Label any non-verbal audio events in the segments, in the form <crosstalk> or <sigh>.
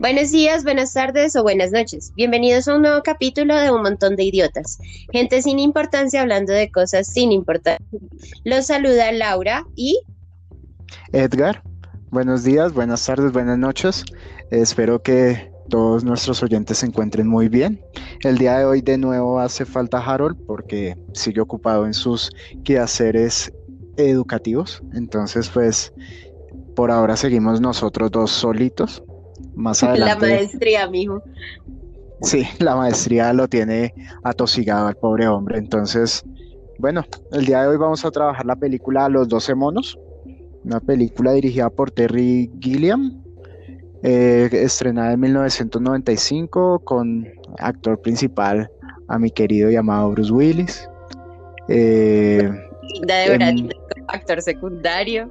Buenos días, buenas tardes o buenas noches. Bienvenidos a un nuevo capítulo de Un montón de idiotas. Gente sin importancia hablando de cosas sin importancia. Los saluda Laura y Edgar. Buenos días, buenas tardes, buenas noches. Espero que todos nuestros oyentes se encuentren muy bien. El día de hoy de nuevo hace falta Harold porque sigue ocupado en sus quehaceres educativos. Entonces, pues, por ahora seguimos nosotros dos solitos. Más <laughs> adelante. La maestría, mijo. Sí, la maestría lo tiene atosigado al pobre hombre. Entonces, bueno, el día de hoy vamos a trabajar la película Los 12 monos, una película dirigida por Terry Gilliam, eh, estrenada en 1995 con actor principal a mi querido llamado Bruce Willis. Eh, de actor secundario.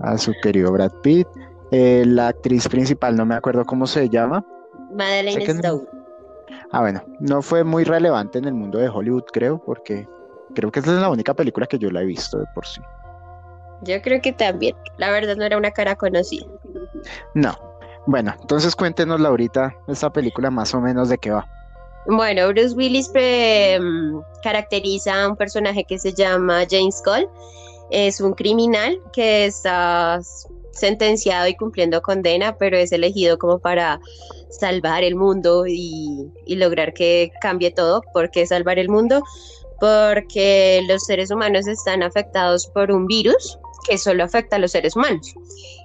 A su querido Brad Pitt. Eh, la actriz principal, no me acuerdo cómo se llama. Madeleine Stowe. Ah, bueno, no fue muy relevante en el mundo de Hollywood, creo, porque creo que esta es la única película que yo la he visto de por sí. Yo creo que también. La verdad no era una cara conocida. No. Bueno, entonces cuéntenos, Laurita, esta película más o menos de qué va. Bueno, Bruce Willis mm, caracteriza a un personaje que se llama James Cole. Es un criminal que está sentenciado y cumpliendo condena, pero es elegido como para salvar el mundo y, lograr que cambie todo. ¿Por qué salvar el mundo? Porque los seres humanos están afectados por un virus que solo afecta a los seres humanos.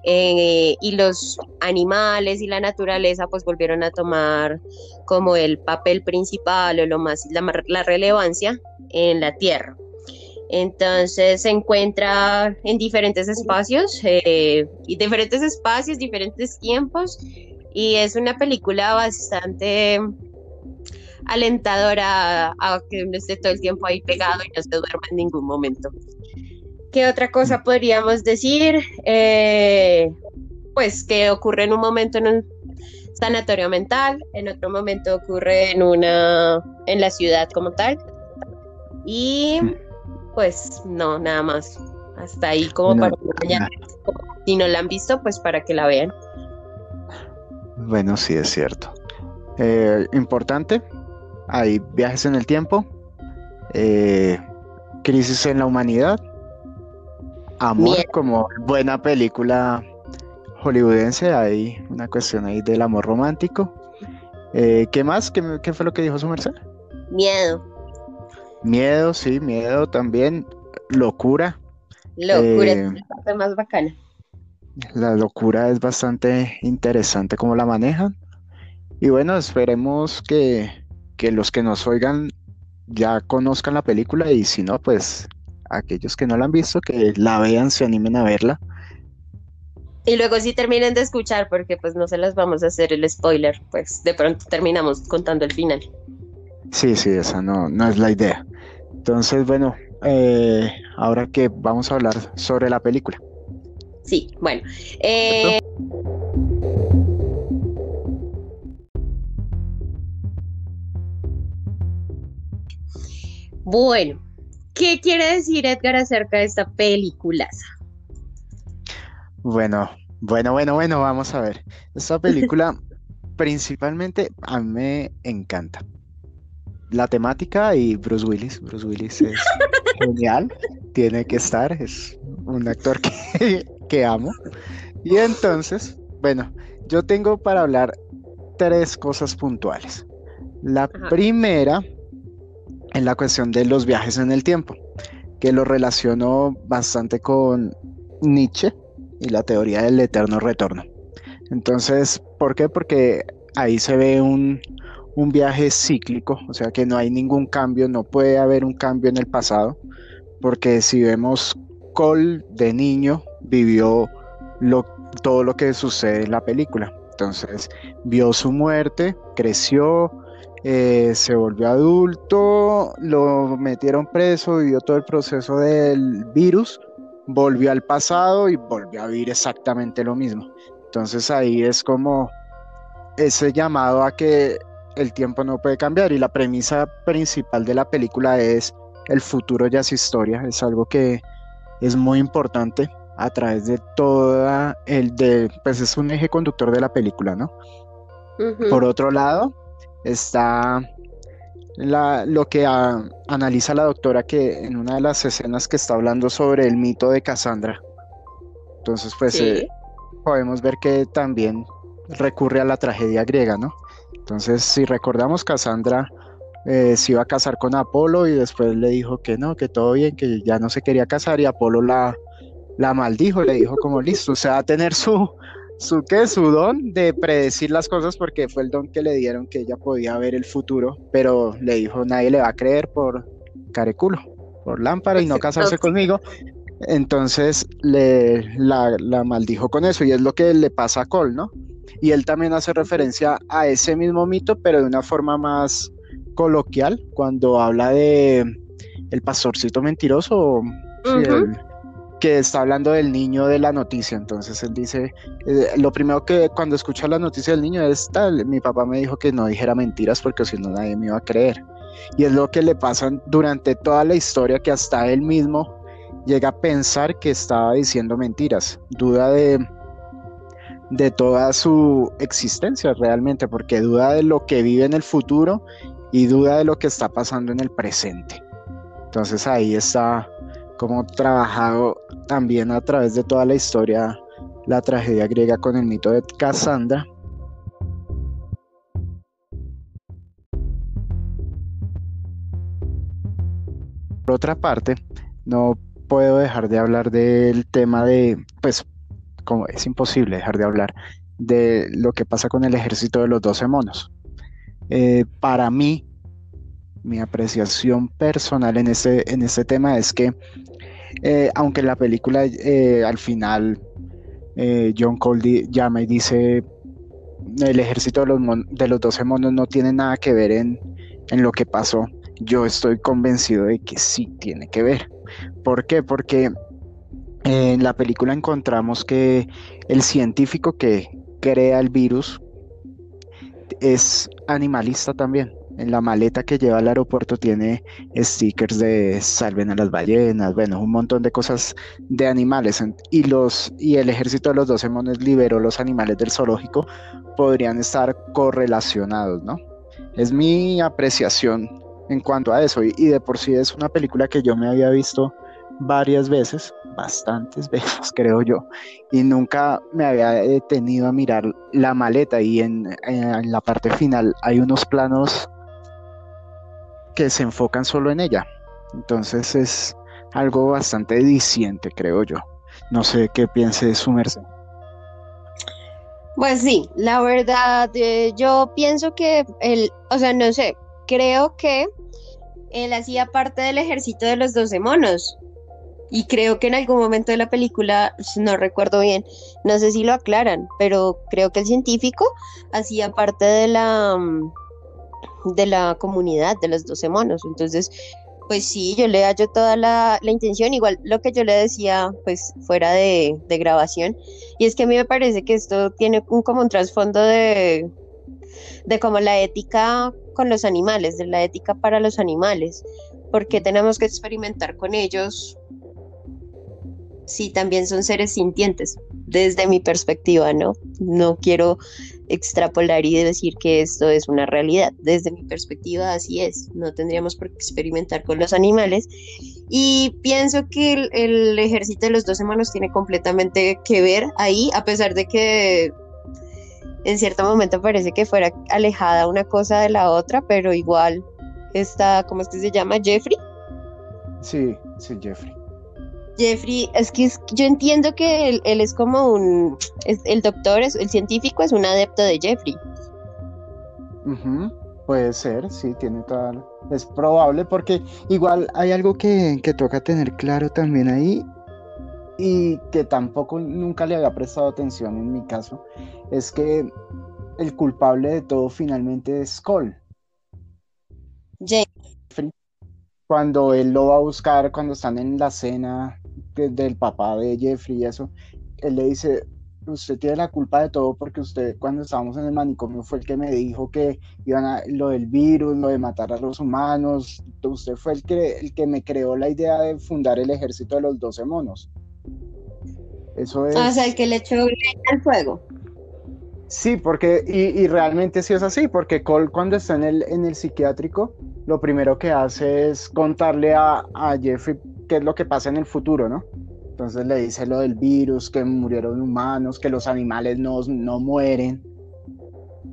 Eh, y los animales y la naturaleza pues volvieron a tomar como el papel principal o lo más, la relevancia en la Tierra. Entonces se encuentra en diferentes espacios, eh, y diferentes espacios, diferentes tiempos, y es una película bastante alentadora a, que uno esté todo el tiempo ahí pegado y no se duerma en ningún momento. ¿Qué otra cosa podríamos decir? Eh, pues que ocurre en un momento en un sanatorio mental, en otro momento ocurre en una en la ciudad como tal. Y pues no, nada más. Hasta ahí como para mañana. Si no la han visto, pues para que la vean. Bueno, sí, es cierto. Eh, importante, hay viajes en el tiempo, eh, crisis en la humanidad, amor como buena película hollywoodense, hay una cuestión ahí del amor romántico. Eh, ¿Qué más? ¿Qué, ¿Qué, fue lo que dijo su merced? Miedo. Miedo, sí, miedo también. Locura. Locura es eh, la parte más bacana. La locura es bastante interesante cómo la manejan. Y bueno, esperemos que, que los que nos oigan ya conozcan la película y si no, pues aquellos que no la han visto, que la vean, se animen a verla. Y luego si terminen de escuchar, porque pues no se las vamos a hacer el spoiler, pues de pronto terminamos contando el final. Sí, sí, esa no, no es la idea. Entonces, bueno, eh, ahora que vamos a hablar sobre la película. Sí, bueno. Eh, bueno, ¿qué quiere decir Edgar acerca de esta película? Bueno, bueno, bueno, bueno, vamos a ver. Esta película <laughs> principalmente a mí me encanta la temática y Bruce Willis. Bruce Willis es <laughs> genial, tiene que estar, es un actor <laughs> que, amo. Y entonces, bueno, yo tengo para hablar tres cosas puntuales. La primera es la cuestión de los viajes en el tiempo, que lo relaciono bastante con Nietzsche y la teoría del eterno retorno. Entonces, ¿por qué? Porque ahí se ve un, un viaje cíclico, o sea que no hay ningún cambio, no puede haber un cambio en el pasado, porque si vemos Cole de niño vivió lo, todo lo que sucede en la película. Entonces vio su muerte, creció, eh, se volvió adulto, lo metieron preso, vivió todo el proceso del virus, volvió al pasado y volvió a vivir exactamente lo mismo. Entonces ahí es como ese llamado a que el tiempo no puede cambiar y la premisa principal de la película es el futuro ya es historia, es algo que es muy importante a través de toda el de pues es un eje conductor de la película, ¿no? Por otro lado, está lo que analiza la doctora que en una de las escenas que está hablando sobre el mito de Cassandra. Entonces, pues eh, podemos ver que también recurre a la tragedia griega, ¿no? Entonces, si recordamos, Cassandra eh, se iba a casar con Apolo y después le dijo que no, que todo bien, que ya no se quería casar y Apolo la, la maldijo, le dijo como listo, o sea, a tener su, su, ¿qué? su don de predecir las cosas porque fue el don que le dieron que ella podía ver el futuro, pero le dijo nadie le va a creer por careculo, por lámpara y no casarse conmigo. Entonces le, la, la, maldijo con eso y es lo que le pasa a Cole, ¿no? Y él también hace referencia a ese mismo mito, pero de una forma más coloquial, cuando habla de el pastorcito mentiroso, que está hablando del niño de la noticia. Entonces él dice, eh, lo primero que cuando escucha la noticia del niño es tal, mi papá me dijo que no dijera mentiras porque si no nadie me iba a creer. Y es lo que le pasa durante toda la historia que hasta él mismo llega a pensar que estaba diciendo mentiras, duda de, de toda su existencia realmente, porque duda de lo que vive en el futuro y duda de lo que está pasando en el presente. Entonces ahí está como trabajado también a través de toda la historia la tragedia griega con el mito de Cassandra. Por otra parte, no puedo dejar de hablar del tema de, pues, como es imposible dejar de hablar de lo que pasa con el ejército de los 12 monos. Eh, para mí, mi apreciación personal en este, en este tema es que eh, aunque la película eh, al final eh, John Cole llama y dice el ejército de los, de los 12 monos no tiene nada que ver en, en lo que pasó, yo estoy convencido de que sí tiene que ver. ¿Por qué? Porque en la película encontramos que el científico que crea el virus es animalista también en la maleta que lleva al aeropuerto tiene stickers de salven a las ballenas, bueno, un montón de cosas de animales. Y, los, y el ejército de los 12 monos liberó los animales del zoológico, podrían estar correlacionados, ¿no? Es mi apreciación en cuanto a eso. Y, y de por sí es una película que yo me había visto varias veces, bastantes <laughs> veces creo yo, y nunca me había detenido a mirar la maleta y en, la parte final hay unos planos que se enfocan solo en ella. Entonces es algo bastante diciente, creo yo. No sé qué piense su merced. Pues sí, la verdad, eh, yo pienso que él, o sea, no sé, creo que él hacía parte del ejército de los doce monos. Y creo que en algún momento de la película, no recuerdo bien, no sé si lo aclaran, pero creo que el científico hacía parte de la, mm, de la comunidad de los 12 monos. Entonces, pues sí, yo le hallo toda la, intención, igual lo que yo le decía, pues fuera de, grabación, y es que a mí me parece que esto tiene un, como un trasfondo de, de como la ética con los animales, de la ética para los animales, porque tenemos que experimentar con ellos si también son seres sintientes, desde mi perspectiva, ¿no? No quiero extrapolar y decir que esto es una realidad. Desde mi perspectiva, así es. No tendríamos por qué experimentar con los animales. Y pienso que el, ejército de los dos hermanos tiene completamente que ver ahí, a pesar de que en cierto momento parece que fuera alejada una cosa de la otra, pero igual está, ¿cómo es que se llama? Jeffrey. Sí, sí, Jeffrey. Jeffrey, es que yo entiendo que él, es como un, el doctor, es, el científico es un adepto de Jeffrey. Puede ser, sí, tiene toda, es probable porque igual hay algo que, que toca tener claro también ahí y que tampoco nunca le había prestado atención en mi caso, es que el culpable de todo finalmente es Cole. Jeffrey. Cuando él lo va a buscar, cuando están en la cena del papá de Jeffrey y eso, él le dice, usted tiene la culpa de todo porque usted cuando estábamos en el manicomio fue el que me dijo que iban a lo del virus, lo de matar a los humanos, usted fue el que, el que me creó la idea de fundar el ejército de los 12 monos. Eso es... Ah, o sea, el que le echó al fuego. Sí, porque, y, realmente sí es así, porque Cole cuando está en el, en el psiquiátrico, lo primero que hace es contarle a, a Jeffrey qué es lo que pasa en el futuro, ¿no? Entonces le dice lo del virus, que murieron humanos, que los animales no, no mueren.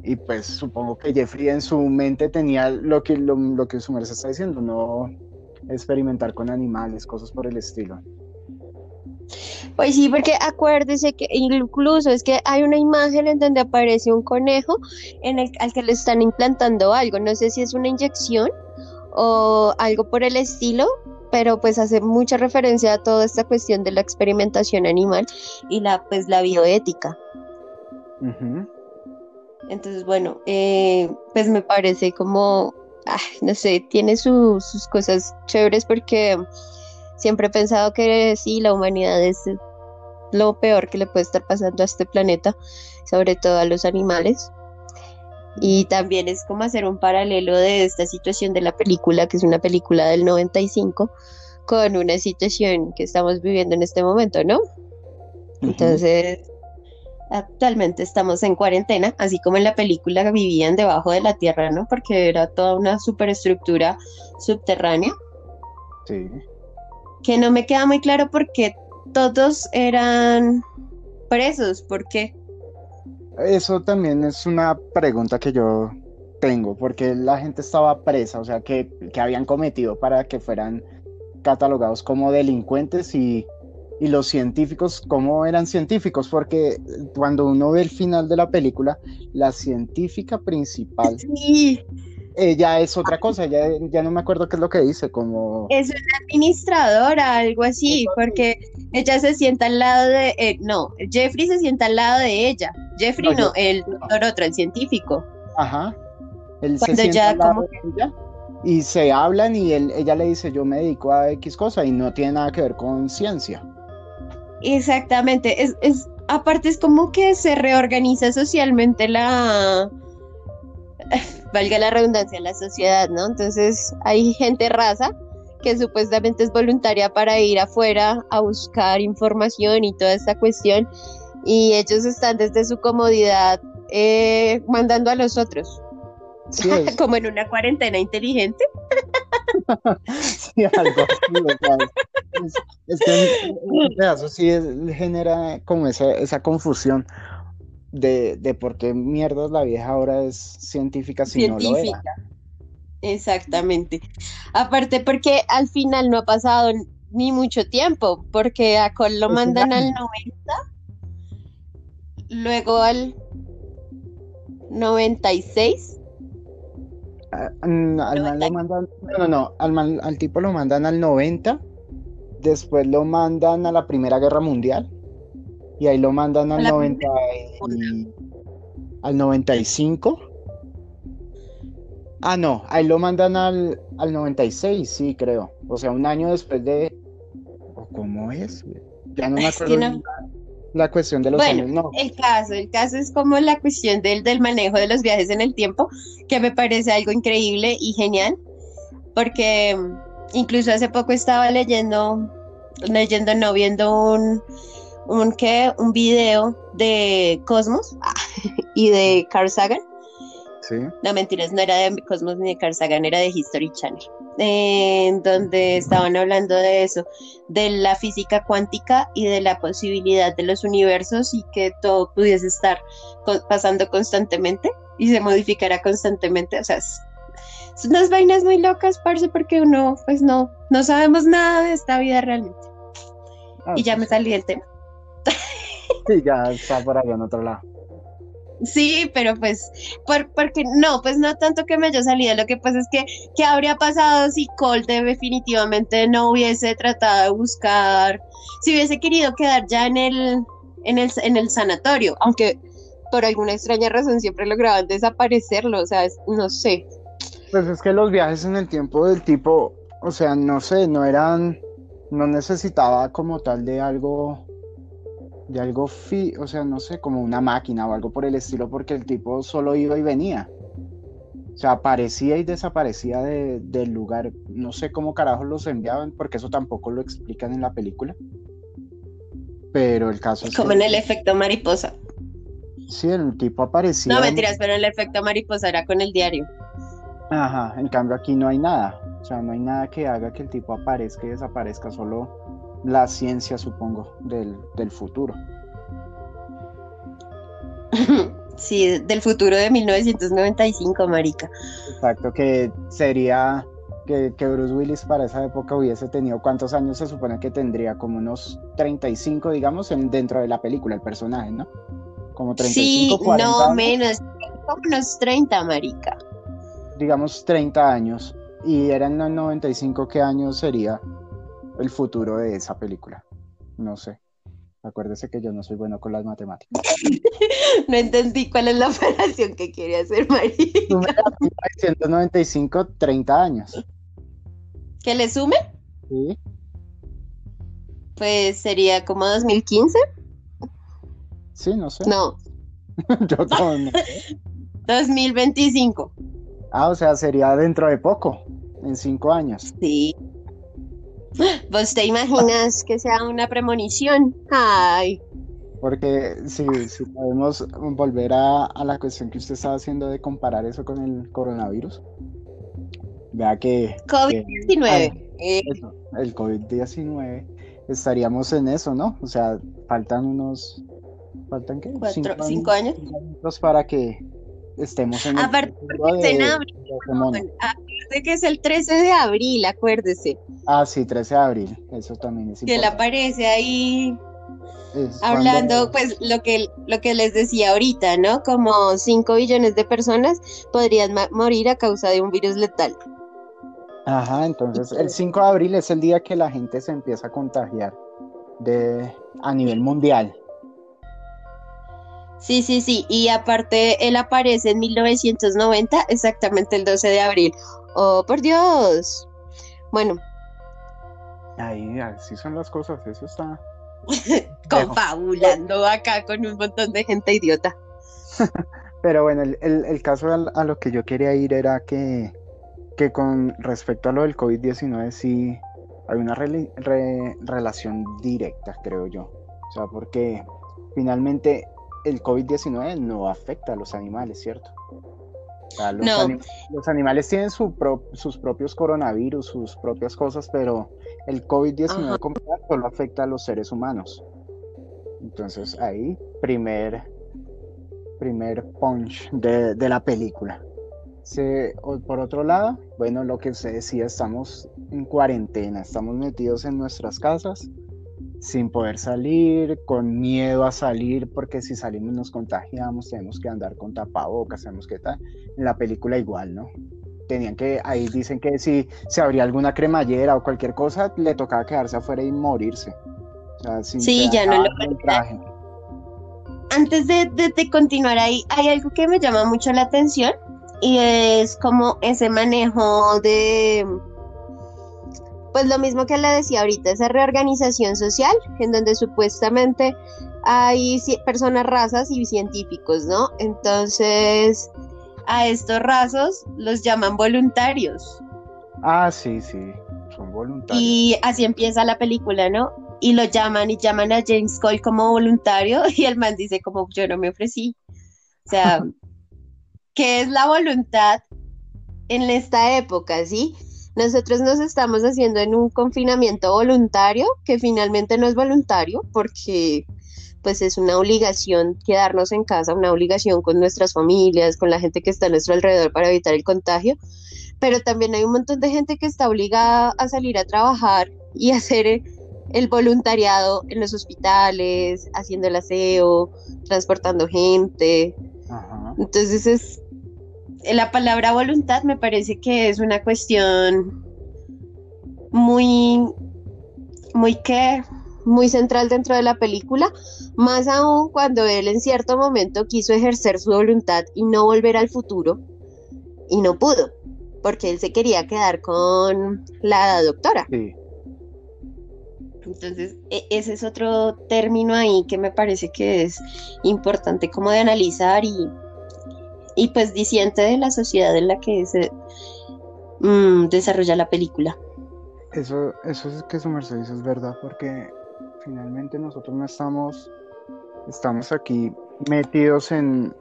Y pues supongo que Jeffrey en su mente tenía lo que, lo, lo que su merced está diciendo, no experimentar con animales, cosas por el estilo. Pues sí, porque acuérdese que incluso es que hay una imagen en donde aparece un conejo en el, al que le están implantando algo. No sé si es una inyección o algo por el estilo, pero pues hace mucha referencia a toda esta cuestión de la experimentación animal y la pues la bioética. Entonces, bueno, eh, pues me parece como, no sé, tiene sus cosas chéveres porque Siempre he pensado que sí, la humanidad es lo peor que le puede estar pasando a este planeta, sobre todo a los animales. Y también es como hacer un paralelo de esta situación de la película, que es una película del 95, con una situación que estamos viviendo en este momento, ¿no? Entonces, actualmente estamos en cuarentena, así como en la película vivían debajo de la tierra, ¿no? Porque era toda una superestructura subterránea. Sí que no me queda muy claro porque todos eran presos, ¿por qué? Eso también es una pregunta que yo tengo, porque la gente estaba presa, o sea, que, habían cometido para que fueran catalogados como delincuentes y, y, los científicos, ¿cómo eran científicos? Porque cuando uno ve el final de la película, la científica principal sí ella es otra cosa, ya, ya no me acuerdo qué es lo que dice, como... Es una administradora, algo así, porque ella se sienta al lado de... Eh, no, Jeffrey se sienta al lado de ella. Jeffrey no, el doctor otro, el científico. Ajá. Él se lado de ella y se hablan y él, ella le dice yo me dedico a X cosa y no tiene nada que ver con ciencia. Exactamente, es, es aparte es como que se reorganiza socialmente la <laughs> valga la redundancia, la sociedad, ¿no? Entonces hay gente raza que supuestamente es voluntaria para ir afuera a buscar información y toda esta cuestión y ellos están desde su comodidad eh, mandando a los otros. <laughs> Como en una cuarentena inteligente. <laughs> sí, algo es, que en, pedazo sí genera como esa, esa confusión de, por qué mierdas la vieja ahora es científica si no lo era. Exactamente. Aparte porque al final no ha pasado ni mucho tiempo, porque a Cole lo mandan al 90, luego al 96. Mm, al, man lo mandan, no, no, al, al tipo lo mandan al 90, después lo mandan a la Primera Guerra Mundial y ahí lo mandan al, 90 al 95. Ah, no, ahí lo mandan al, al 96, sí, creo. O sea, un año después de... ¿Cómo es? Ya no me acuerdo. La cuestión de los años, no. El caso, el caso es como la cuestión del, del manejo de los viajes en el tiempo, que me parece algo increíble y genial, porque mm, incluso hace poco estaba leyendo, leyendo, no, viendo un, un, ¿qué? un video de Cosmos <laughs> y de Carl Sagan. Sí. No, mentiras, no era de Cosmos ni de Carl Sagan, era de History Channel. En donde estaban hablando de eso, de la física cuántica y de la posibilidad de los universos y que todo pudiese estar pasando constantemente y se modificara constantemente. O sea, son unas vainas muy locas, parce, porque uno, pues no, no sabemos nada de esta vida realmente. Ah, y ya me salí del tema. Sí, ya está por allá en otro lado. Sí, pero pues, por, porque no, pues no tanto que me haya salido, lo que pasa es que, ¿qué habría pasado si Colt definitivamente no hubiese tratado de buscar, si hubiese querido quedar ya en el, en el, en el sanatorio, aunque por alguna extraña razón siempre lograban desaparecerlo, o sea, no sé. Pues es que los viajes en el tiempo del tipo, o sea, no sé, no eran, no necesitaba como tal de algo de algo, fi o sea, no sé, como una máquina o algo por el estilo, porque el tipo solo iba y venía. O sea, aparecía y desaparecía del lugar. No sé cómo carajos los enviaban, porque eso tampoco lo explican en la película. Pero el caso es. Como en el efecto mariposa. Sí, el tipo aparecía. No, mentiras, pero el efecto mariposa era con el diario. Ajá, en cambio aquí no hay nada. O sea, no hay nada que haga que el tipo aparezca y desaparezca, solo la ciencia, supongo, del, del futuro. <laughs> Sí, del futuro de 1995, marica. Exacto, que sería que, que, Bruce Willis para esa época hubiese tenido, ¿cuántos años se supone que tendría? Como unos 35, digamos, en, dentro de la película, el personaje, ¿no? Como 35, sí, no, menos, como unos 30, marica. Digamos 30 años. Y eran los 95, ¿qué años sería el futuro de esa película? No sé. Acuérdese que yo no soy bueno con las matemáticas. <laughs> no entendí cuál es la operación que quiere hacer Marica. 195, 30 años. ¿Que le sume? Sí. Pues sería como 2015. Sí, no sé. No. <laughs> yo no, 2025. Ah, o sea, sería dentro de poco, en cinco años. Sí. ¿Vos te imaginas que sea una premonición? Ay. Porque si, si podemos volver a, a, la cuestión que usted estaba haciendo de comparar eso con el coronavirus, vea que... COVID-19. el COVID-19, estaríamos en eso, ¿no? O sea, faltan unos... ¿Faltan qué? Cuatro, cinco, años. años para que estemos en Aparte, el de, en abril, de que es el 13 de abril, acuérdese. Ah, sí, 13 de abril, eso también es importante. Que él aparece ahí hablando, pues lo que, lo que les decía ahorita, ¿no? Como 5 billones de personas podrían morir a causa de un virus letal. Ajá, entonces el 5 de abril es el día que la gente se empieza a contagiar de, a nivel mundial. Sí, sí, sí. Y aparte, él aparece en 1990, exactamente el 12 de abril. Oh, por Dios. Bueno. Ahí, así son las cosas, eso está. <laughs> Confabulando acá con un montón de gente idiota. <laughs> Pero bueno, el, caso a, lo que yo quería ir era que, que con respecto a lo del COVID-19 sí hay una relación directa, creo yo. O sea, porque finalmente el COVID-19 no afecta a los animales, ¿cierto? los, no. los, animales tienen sus propios coronavirus, sus propias cosas, pero el COVID-19 solo afecta a los seres humanos. Entonces ahí, primer, primer punch de, de la película. Se, por otro lado, bueno, lo que se decía, estamos en cuarentena, estamos metidos en nuestras casas sin poder salir, con miedo a salir, porque si salimos nos contagiamos, tenemos que andar con tapabocas, tenemos que estar. En la película igual, ¿no? Tenían que, ahí dicen que si se abría alguna cremallera o cualquier cosa, le tocaba quedarse afuera y morirse. sí, ya no lo traje. Antes de, de continuar ahí, hay algo que me llama mucho la atención y es como ese manejo de pues lo mismo que le decía ahorita, esa reorganización social en donde supuestamente hay personas razas y científicos, ¿no? Entonces, a estos razos los llaman voluntarios. Ah, sí, sí, son voluntarios. Y así empieza la película, ¿no? Y lo llaman y llaman a James Cole como voluntario <laughs> y el man dice como yo no me ofrecí. O sea, <laughs> ¿qué es la voluntad en esta época, sí? Nosotros nos estamos haciendo en un confinamiento voluntario, que finalmente no es voluntario porque pues es una obligación quedarnos en casa, una obligación con nuestras familias, con la gente que está a nuestro alrededor para evitar el contagio, pero también hay un montón de gente que está obligada a salir a trabajar y <laughs> hacer el voluntariado en los hospitales, haciendo el aseo, transportando gente. Entonces es la palabra voluntad me parece que es una cuestión muy, muy que, muy central dentro de la película, más aún cuando él en cierto momento quiso ejercer su voluntad y no volver al futuro y no pudo, porque él se quería quedar con la doctora. Entonces, e, ese es otro término ahí que me parece que es importante como de analizar y, y pues disiente de la sociedad en la que se mm, desarrolla la película. Eso, eso es que su Mercedes es verdad, porque finalmente nosotros no estamos, estamos aquí metidos en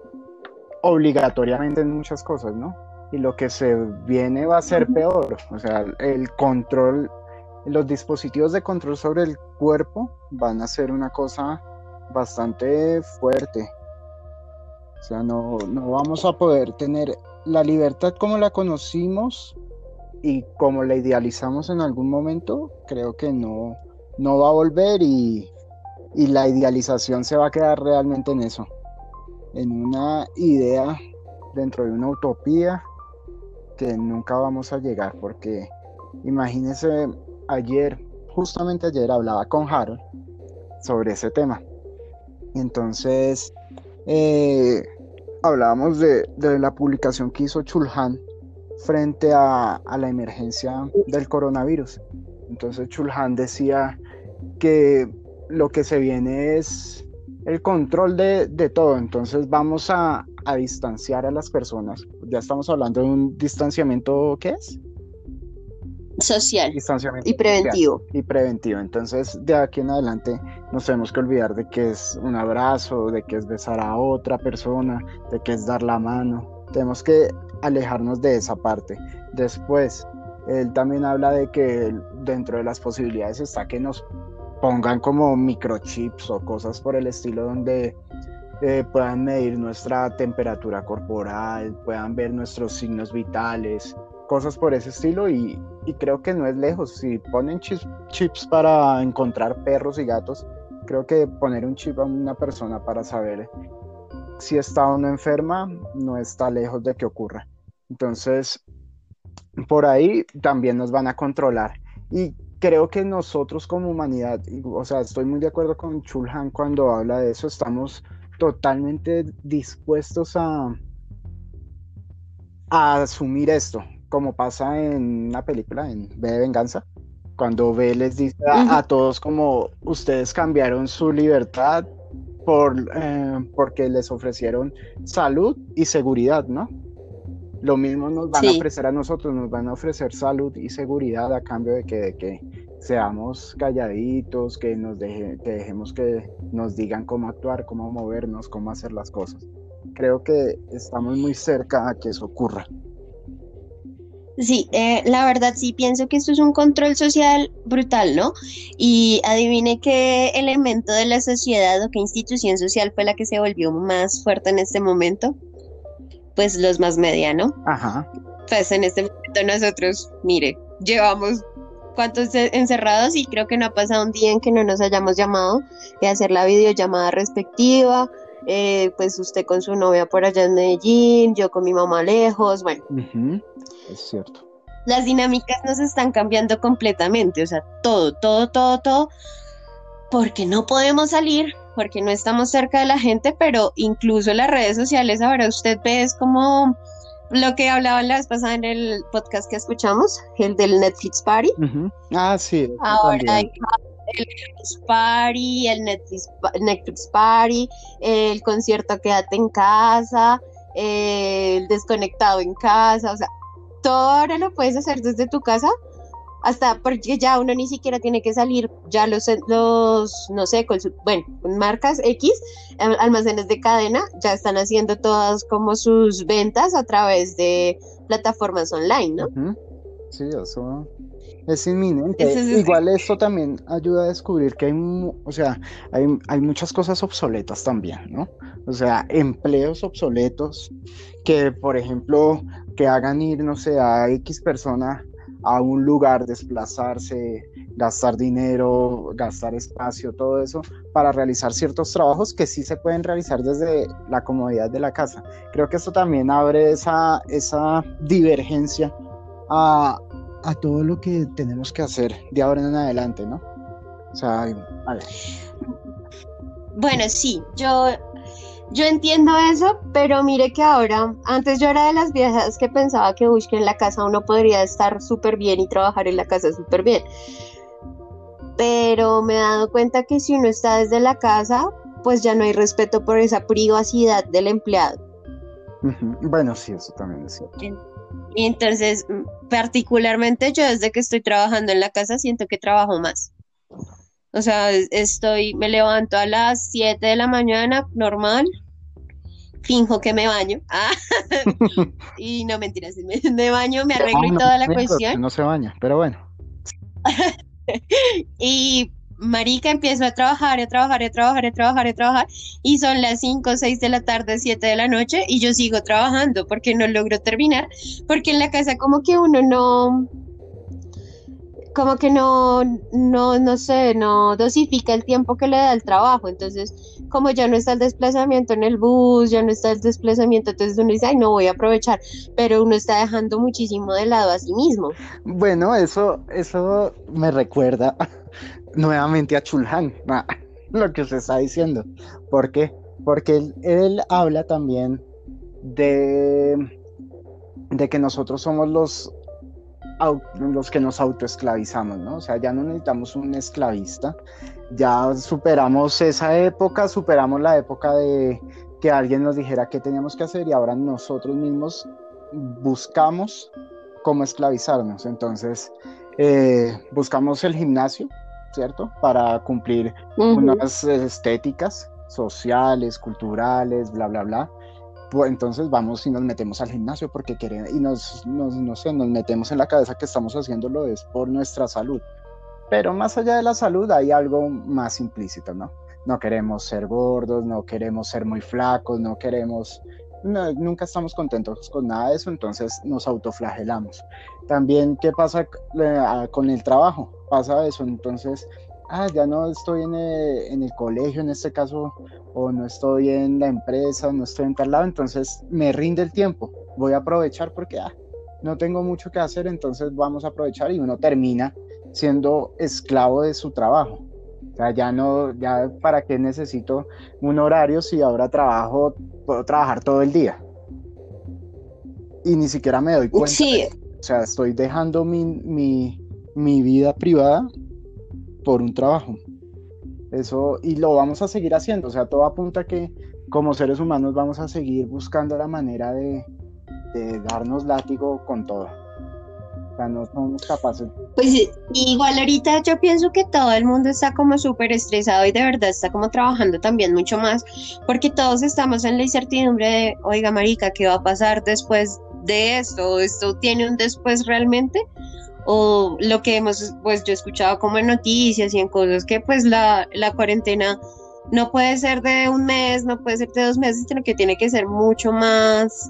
obligatoriamente en muchas cosas, ¿no? Y lo que se viene va a ser peor. O sea, el control, los dispositivos de control sobre el cuerpo van a ser una cosa bastante fuerte. Sea, no, no vamos a poder tener la libertad como la conocimos y como la idealizamos en algún momento, creo que no, no va a volver y, y la idealización se va a quedar realmente en eso, en una idea dentro de una utopía que nunca vamos a llegar, porque imagínense, ayer, justamente ayer hablaba con Harold sobre ese tema. Entonces, eh, hablábamos de, la publicación que hizo Chulhan frente a, la emergencia del coronavirus. Entonces Chulhan decía que lo que se viene es el control de, todo. Entonces vamos a, a, distanciar a las personas. Ya estamos hablando de un distanciamiento, ¿qué es? Social y preventivo. y preventivo. Entonces, de aquí en adelante nos tenemos que olvidar de que es un abrazo, de que es besar a otra persona, de que es dar la mano. Tenemos que alejarnos de esa parte. Después, él también habla de que dentro de las posibilidades está que nos pongan como microchips o cosas por el estilo donde eh, puedan medir nuestra temperatura corporal, puedan ver nuestros signos vitales, cosas por ese estilo y, creo que no es lejos. Si ponen chips, para encontrar perros y gatos, creo que poner un chip a una persona para saber si está o no enferma no está lejos de que ocurra. Entonces, por ahí también nos van a controlar. Y creo que nosotros como humanidad, o sea, estoy muy de acuerdo con Chulhan cuando habla de eso, estamos totalmente dispuestos a, a asumir esto como pasa en una película, en B de Venganza, cuando B les dice a, todos como ustedes cambiaron su libertad por, eh, porque les ofrecieron salud y seguridad, ¿no? Lo mismo nos van a ofrecer a nosotros, nos van a ofrecer salud y seguridad a cambio de que, que seamos calladitos, que nos deje, que dejemos que nos digan cómo actuar, cómo movernos, cómo hacer las cosas. Creo que estamos muy cerca a que eso ocurra. Sí, eh, la verdad sí pienso que esto es un control social brutal, ¿no? Y adivine qué elemento de la sociedad o qué institución social fue la que se volvió más fuerte en este momento. Pues los más media, ¿no? Ajá. Pues en este momento nosotros, mire, llevamos cuántos encerrados y creo que no ha pasado un día en que no nos hayamos llamado y hacer la videollamada respectiva, eh, pues usted con su novia por allá en Medellín, yo con mi mamá lejos, bueno. Es cierto. Las dinámicas nos están cambiando completamente, o sea, todo, todo, todo, todo, porque no podemos salir, porque no estamos cerca de la gente, pero incluso las redes sociales, ahora usted ve, es como lo que hablaban la vez pasada en el podcast que escuchamos, el del Netflix Party. Ah, sí. Ahora hay el Netflix Party, el Netflix, Netflix Party, el concierto Quédate en casa, el desconectado en casa, o sea, todo ahora lo puedes hacer desde tu casa, hasta porque ya uno ni siquiera tiene que salir, ya los, los no sé, con bueno, marcas X, almacenes de cadena, ya están haciendo todas como sus ventas a través de plataformas online, ¿no? Sí, eso es inminente. Igual esto también ayuda a descubrir que hay, o sea, hay, hay, muchas cosas obsoletas también, ¿no? O sea, empleos obsoletos que, por ejemplo, que hagan ir, no sé, a X persona a un lugar, desplazarse, gastar dinero, gastar espacio, todo eso, para realizar ciertos trabajos que sí se pueden realizar desde la comodidad de la casa. Creo que esto también abre esa, esa divergencia a, a todo lo que tenemos que hacer de ahora en adelante, ¿no? O sea, a ver. Bueno, sí, yo, yo entiendo eso, pero mire que ahora, antes yo era de las viejas que pensaba que busque en la casa uno podría estar súper bien y trabajar en la casa súper bien. Pero me he dado cuenta que si uno está desde la casa, pues ya no hay respeto por esa privacidad del empleado. Bueno, sí, eso también es cierto. Y entonces, particularmente yo desde que estoy trabajando en la casa siento que trabajo más. O sea, estoy, me levanto a las 7 de la mañana, normal, finjo que me baño. <laughs> Ah, <laughs> y no mentiras, me, me baño, me arreglo y toda la cuestión. No se baña, pero bueno. <laughs> y marica, empiezo a trabajar, a trabajar, a trabajar, a trabajar, a trabajar, y son las 5, 6 de la tarde, 7 de la noche, y yo sigo trabajando porque no logro terminar, porque en la casa como que uno no, como que no, no, no sé, no dosifica el tiempo que le da el trabajo. Entonces, como ya no está el desplazamiento en el bus, ya no está el desplazamiento, entonces uno dice, ay, no voy a aprovechar, pero uno está dejando muchísimo de lado a sí mismo. Bueno, eso, eso me recuerda <laughs> nuevamente a Chulhan, <laughs> lo que usted está diciendo. ¿Por qué? Porque él, él habla también de, de que nosotros somos los los que nos autoesclavizamos, ¿no? O sea, ya no necesitamos un esclavista, ya superamos esa época, superamos la época de que alguien nos dijera qué teníamos que hacer y ahora nosotros mismos buscamos cómo esclavizarnos. Entonces, eh, buscamos el gimnasio, ¿cierto? Para cumplir unas estéticas sociales, culturales, bla, bla, bla. Pues entonces vamos y nos metemos al gimnasio porque queremos, y nos, no sé, nos metemos en la cabeza que estamos haciéndolo es por nuestra salud. Pero más allá de la salud hay algo más implícito, ¿no? No queremos ser gordos, no queremos ser muy flacos, no queremos, nunca estamos contentos con nada de eso, entonces nos autoflagelamos. También, ¿qué pasa eh, con el trabajo? Pasa eso, entonces ah, ya no estoy en el, colegio en este caso, o no estoy en la empresa, no estoy en tal lado, entonces me rinde el tiempo, voy a aprovechar porque ah, no tengo mucho que hacer, entonces vamos a aprovechar y uno termina siendo esclavo de su trabajo. O sea, ya no, ya para qué necesito un horario si ahora trabajo, puedo trabajar todo el día. Y ni siquiera me doy cuenta. Sí. o sea, estoy dejando mi, mi, mi vida privada por un trabajo. Eso, y lo vamos a seguir haciendo, o sea, todo apunta que como seres humanos vamos a seguir buscando la manera de, darnos látigo con todo. O sea, no somos capaces. Pues igual ahorita yo pienso que todo el mundo está como súper estresado y de verdad está como trabajando también mucho más, porque todos estamos en la incertidumbre de, oiga, Marica, ¿qué va a pasar después de esto? ¿Esto tiene un después realmente? O lo que hemos, pues yo he escuchado como en noticias y en cosas que pues la, la cuarentena no puede ser de un mes, no puede ser de dos meses, sino que tiene que ser mucho más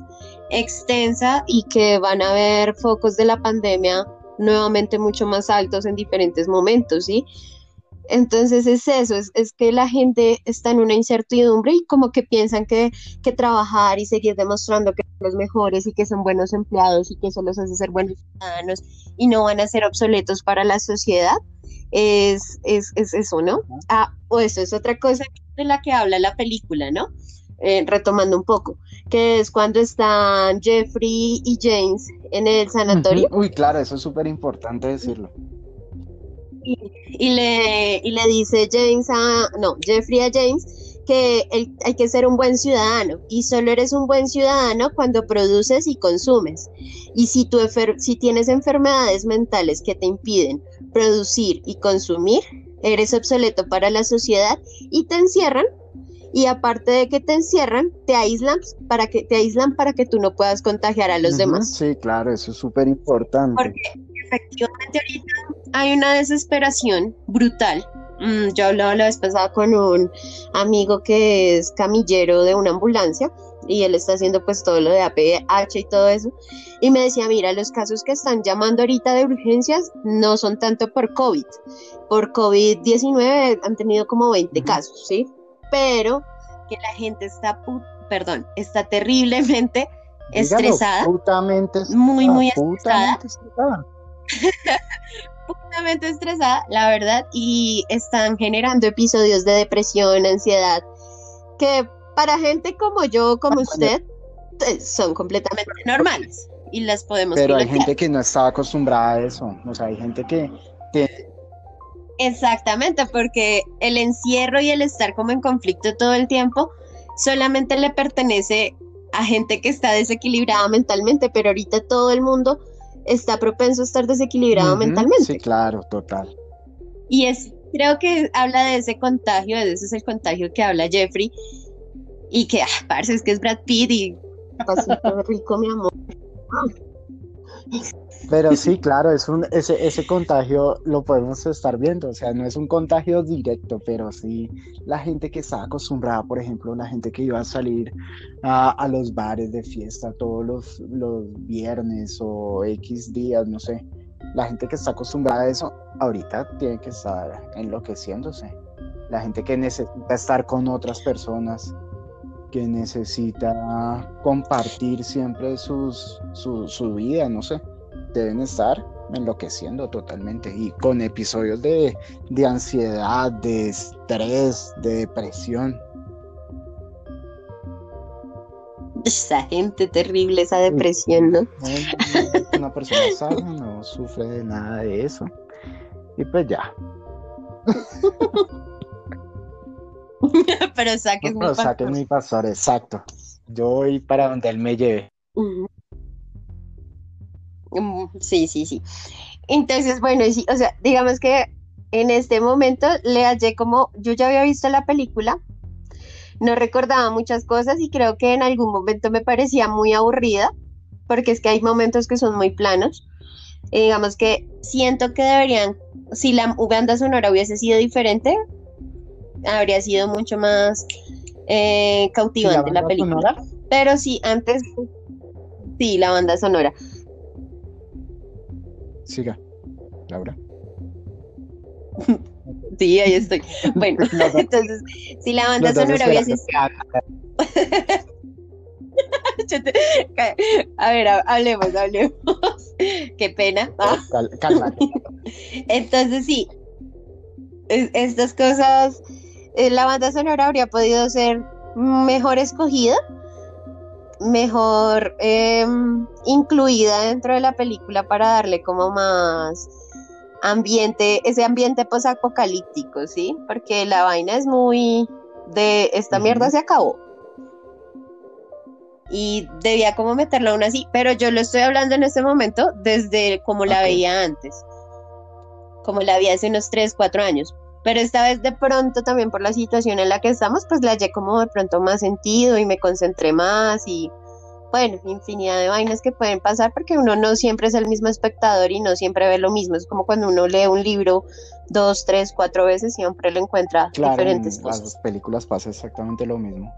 extensa y que van a haber focos de la pandemia nuevamente mucho más altos en diferentes momentos, ¿sí? Entonces es eso, es, que la gente está en una incertidumbre y como que piensan que, que, trabajar y seguir demostrando que son los mejores y que son buenos empleados y que eso los hace ser buenos ciudadanos y no van a ser obsoletos para la sociedad, es, es, es eso, ¿no? Ah, o eso es otra cosa de la que habla la película, ¿no? Eh, retomando un poco, que es cuando están Jeffrey y James en el sanatorio. Uy, claro, eso es súper importante decirlo y, le, y le dice James a, no, Jeffrey a James que hay que ser un buen ciudadano y solo eres un buen ciudadano cuando produces y consumes. Y si, tu si tienes enfermedades mentales que te impiden producir y consumir, eres obsoleto para la sociedad y te encierran. Y aparte de que te encierran, te aíslan para que te aíslan para que tú no puedas contagiar a los demás. Sí, claro, eso es súper importante. Porque efectivamente ahorita hay una desesperación brutal. Mm, yo hablaba la vez pasada con un amigo que es camillero de una ambulancia y él está haciendo pues todo lo de APH y todo eso. Y me decía, mira, los casos que están llamando ahorita de urgencias no son tanto por COVID. Por COVID-19 han tenido como 20 casos, ¿sí? Pero que la gente está, perdón, está terriblemente estresada. muy, muy estresada. Putamente estresada, la verdad, y están generando episodios de depresión, ansiedad, que para gente como yo, como usted, pues, son completamente normales y las podemos Pero hay gente que no está acostumbrada a eso, o sea, hay gente que... Exactamente, porque el encierro y el estar como en conflicto todo el tiempo solamente le pertenece a gente que está desequilibrada mentalmente, pero ahorita todo el mundo está propenso a estar desequilibrado mentalmente. Sí, claro, total. Y es, creo que habla de ese contagio, de ese es el contagio que habla Jeffrey, Y que, ah, parece es que es Brad Pitt y <laughs> pasito rico, mi amor. <laughs> Pero sí, <laughs> claro, es un, ese, ese contagio lo podemos estar viendo, o sea, no es un contagio directo, pero sí la gente que está acostumbrada, por ejemplo, la gente que iba a salir a, a los bares de fiesta todos los, los viernes o X días, no sé, la gente que está acostumbrada a eso, ahorita tiene que estar enloqueciéndose. La gente que necesita estar con otras personas, que necesita compartir siempre sus, su, su vida, no sé, deben estar enloqueciendo totalmente y con episodios de, de ansiedad, de estrés, de depresión. Esa gente terrible, esa depresión, ¿no? Una persona sana no sufre de nada de eso. Y pues ya. <laughs> Pero saques no, pero saques mi pastor, exacto. Yo voy para donde él me lleve. Sí, sí, sí. Entonces, bueno, sí, o sea, digamos que en este momento le hallé como, yo ya había visto la película, no recordaba muchas cosas y creo que en algún momento me parecía muy aburrida, porque es que hay momentos que son muy planos. Y digamos que siento que deberían, si la banda sonora hubiese sido diferente, habría sido mucho más eh, cautivante la, película. Pero sí, antes, sí, la banda sonora. Siga, Laura. <laughs> Sí, ahí estoy. Bueno, <laughs> entonces, si la banda sonora hubiese <laughs> A ver, hablemos, hablemos. Qué pena. Entonces, sí, estas cosas, eh, la banda sonora habría podido ser mejor escogida, mejor em, incluida dentro de la película para darle como más ambiente, ese ambiente posapocalíptico, ¿sí? Porque la vaina es muy de esta mierda se acabó. Y debía como meterla aún así, pero yo lo estoy hablando en este momento desde como la veía antes, como la vi hace unos 3, 4 años. Pero esta vez de pronto también por la situación en la que estamos, pues la hallé como de pronto más sentido y me concentré más y bueno, infinidad de vainas que pueden pasar porque uno no siempre es el mismo espectador y no siempre ve lo mismo. Es como cuando uno lee un libro dos, tres, cuatro veces y siempre lo encuentra diferentes cosas. las películas pasa exactamente lo mismo.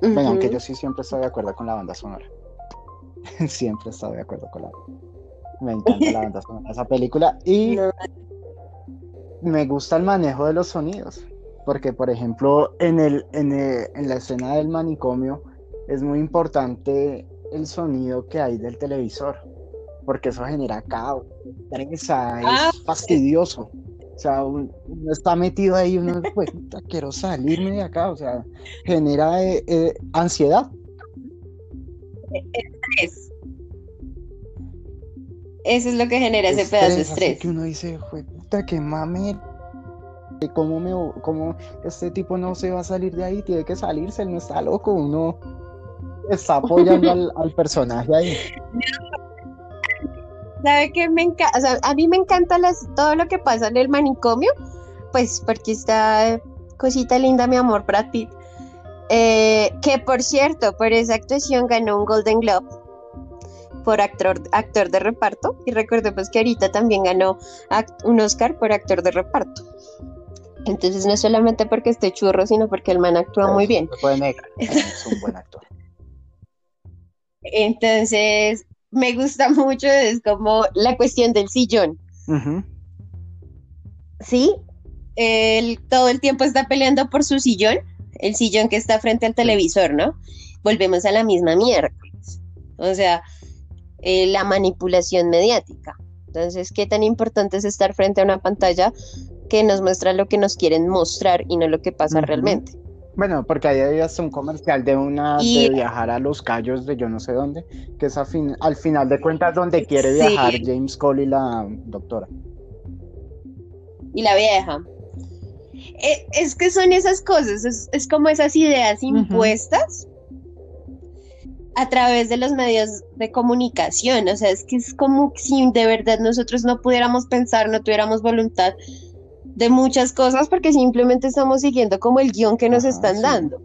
Bueno, aunque yo sí siempre estoy de acuerdo con la banda sonora. <laughs> siempre estoy de acuerdo con la Me encanta la banda sonora de esa película y <laughs> me gusta el manejo de los sonidos. Porque, por ejemplo, en, el, en, en la escena del manicomio, es muy importante el sonido que hay del televisor, porque eso genera caos, estresa, es ah, fastidioso. O sea, uno, está metido ahí, uno pues, quiero salirme de acá, o sea, genera eh, eh, ansiedad. Estrés. Eso es lo que genera ese pedazo de estrés. que uno dice, puta, que mame. ¿Cómo, me, ¿Cómo este tipo no se va a salir de ahí? Tiene que salirse, él no está loco, uno está apoyando al, <laughs> personaje ahí. ¿Sabe qué me encanta? O sea, a mí me encanta las, todo lo que pasa en el manicomio, pues porque está cosita linda, mi amor, Brad Pitt. Eh, que por cierto, por esa actuación ganó un Golden Globe por actor, actor de reparto. Y recordemos que ahorita también ganó un Oscar por actor de reparto. Entonces no es solamente porque esté churro, sino porque el man actúa muy bien. es un buen actor. Entonces, me gusta mucho, es como la cuestión del sillón. Sí, él todo el tiempo está peleando por su sillón, el sillón que está frente al televisor, ¿no? Volvemos a la misma mierda. O sea, eh, la manipulación mediática. Entonces, ¿qué tan importante es estar frente a una pantalla que nos muestra lo que nos quieren mostrar y no lo que pasa realmente? Bueno, porque ahí había hasta un comercial de una de viajar a los callos de yo no sé dónde, que es al final de cuentas donde quiere viajar James Cole y la doctora. Y la vieja. E, es, que son esas cosas, es, como esas ideas impuestas a través de los medios de comunicación. O sea, es que es como si de verdad nosotros no pudiéramos pensar, no tuviéramos voluntad de muchas cosas porque simplemente estamos siguiendo como el guion que nos están sí. dando.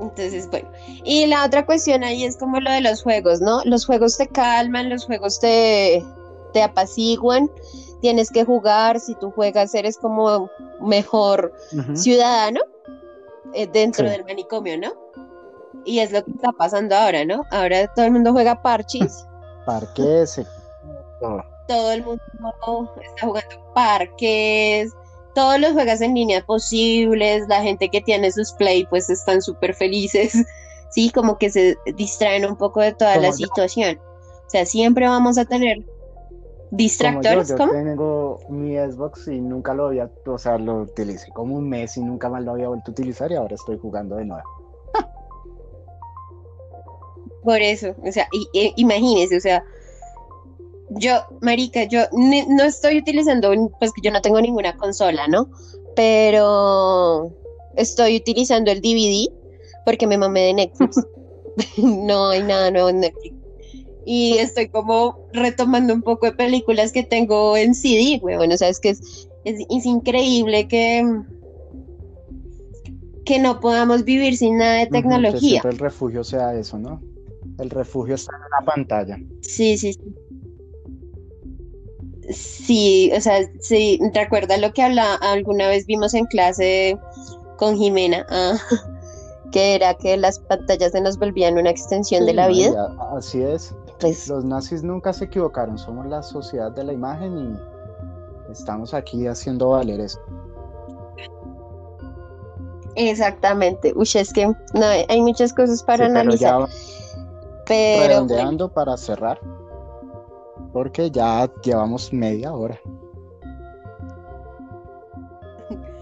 Entonces, bueno, y la otra cuestión ahí es como lo de los juegos, ¿no? Los juegos te calman, los juegos te, te apaciguan, tienes que jugar, si tú juegas eres como mejor ciudadano eh, dentro Sí. del manicomio, ¿no? Y es lo que está pasando ahora, ¿no? Ahora todo el mundo juega parches, <laughs> Parques, eh, todo. el mundo está jugando parques, todos los juegos en línea posibles, la gente que tiene sus play pues están súper felices, <laughs> sí, como que se distraen un poco de toda la yo. situación. O sea, siempre vamos a tener Como yo, distractores, yo tengo mi Xbox y nunca lo había, o sea, lo utilicé como un mes y nunca más lo había vuelto a utilizar y ahora estoy jugando de nuevo. Por eso, o sea, y- y- imagínese, o sea, yo, marica, yo no estoy utilizando, pues que yo no tengo ninguna consola, ¿no? Pero estoy utilizando el DVD porque me mamé de Netflix. <laughs> No hay nada nuevo en Netflix. Y estoy como retomando un poco de películas que tengo en CD, weón. O sea, es que es, es, es increíble que, que no podamos vivir sin nada de que tecnología. siempre el refugio sea eso, ¿no? El refugio está en la pantalla. Sí, sí, sí. Sí, o sea, sí, recuerda lo que habla, alguna vez vimos en clase con Jimena, ah, <laughs> que era que las pantallas se nos volvían una extensión de la no, vida. así es. Pues Los nazis nunca se equivocaron, somos la sociedad de la imagen y estamos aquí haciendo valer eso. exactamente. Uy, es que no, hay muchas cosas para Sí, analizar, ya pero bueno, redondeando para cerrar, porque ya llevamos media hora.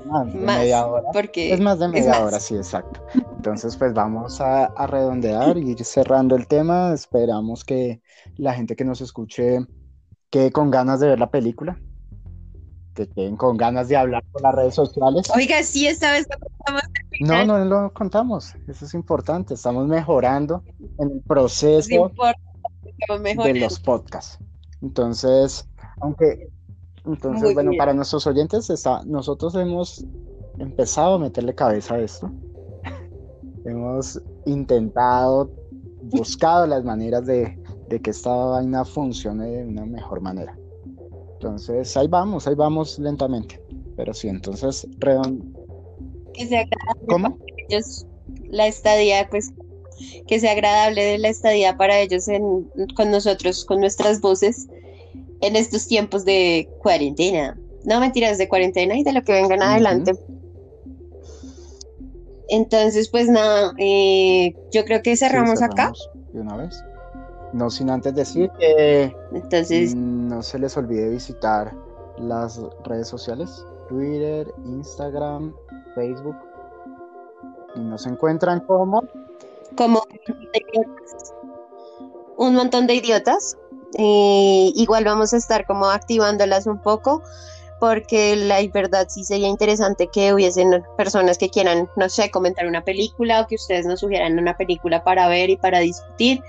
Más de más, media hora. porque Es más de media más. hora, sí, exacto. Entonces, pues vamos a, a redondear y ir cerrando el tema. Esperamos que la gente que nos escuche quede con ganas de ver la película, que queden con ganas de hablar por las redes sociales. Oiga, sí, esta vez no contamos No, no lo contamos, eso es importante. Estamos mejorando en el proceso de los podcasts. Entonces, aunque, entonces, Muy bueno, bien. para nuestros oyentes, está, nosotros hemos empezado a meterle cabeza a esto. Hemos intentado, buscado las maneras de, de que esta vaina funcione de una mejor manera. Entonces, ahí vamos, ahí vamos lentamente. Pero sí, entonces, redon- Que sea agradable ¿cómo? para ellos la estadía, pues que sea agradable de la estadía para ellos en, con nosotros, con nuestras voces en estos tiempos de cuarentena. No mentiras de cuarentena y de lo que vengan Ujú. adelante. Entonces, pues nada, eh, yo creo que Sí, cerramos acá. cerramos de una vez. No sin antes decir que Entonces, No se les olvide visitar las redes sociales, Twitter, Instagram, Facebook. Y nos encuentran como como un montón de idiotas. Eh, igual vamos a estar como activándolas un poco porque la verdad sí sería interesante que hubiesen personas que quieran, no sé, comentar una película o que ustedes nos sugieran una película para ver y para discutir.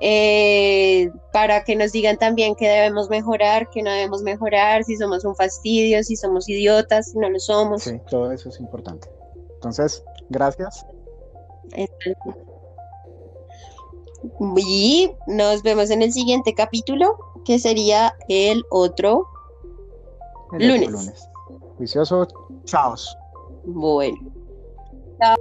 Eh, para que nos digan también qué debemos mejorar, qué no debemos mejorar, si somos un fastidio, si somos idiotas, si no lo somos. Sí, todo eso es importante. Entonces, gracias. Y nos vemos en el siguiente capítulo, que sería el otro. El otro Lunes. lunes. Juicioso. Chao. Bueno. Chao.